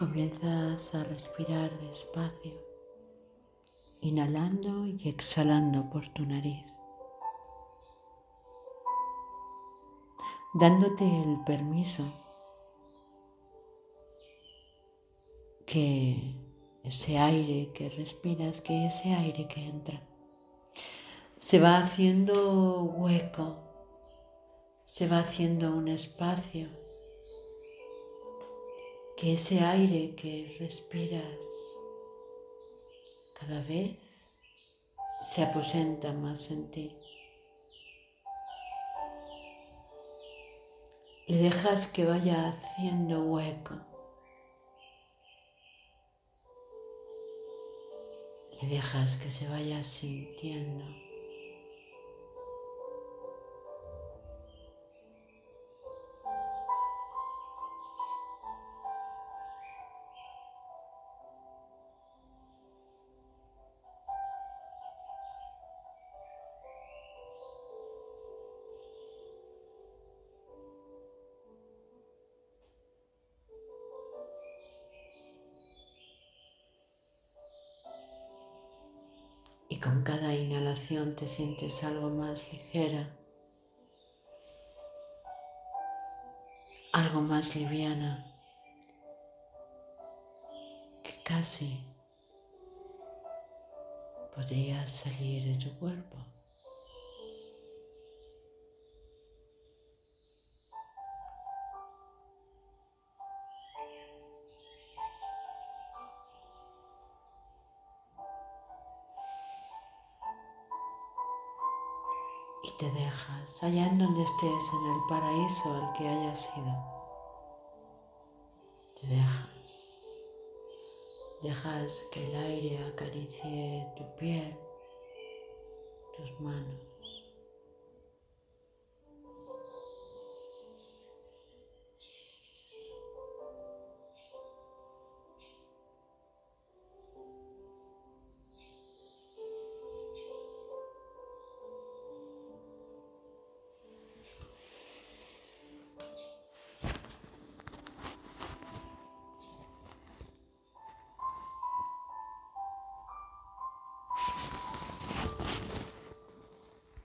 Comienzas a respirar despacio, inhalando y exhalando por tu nariz, dándote el permiso que ese aire que respiras, que ese aire que entra, se va haciendo hueco, se va haciendo un espacio que ese aire que respiras cada vez se aposenta más en ti. Le dejas que vaya haciendo hueco. Le dejas que se vaya sintiendo. Y con cada inhalación te sientes algo más ligera, algo más liviana, que casi podría salir de tu cuerpo. Y te dejas allá en donde estés, en el paraíso al que hayas ido. Te dejas. Dejas que el aire acaricie tu piel, tus manos.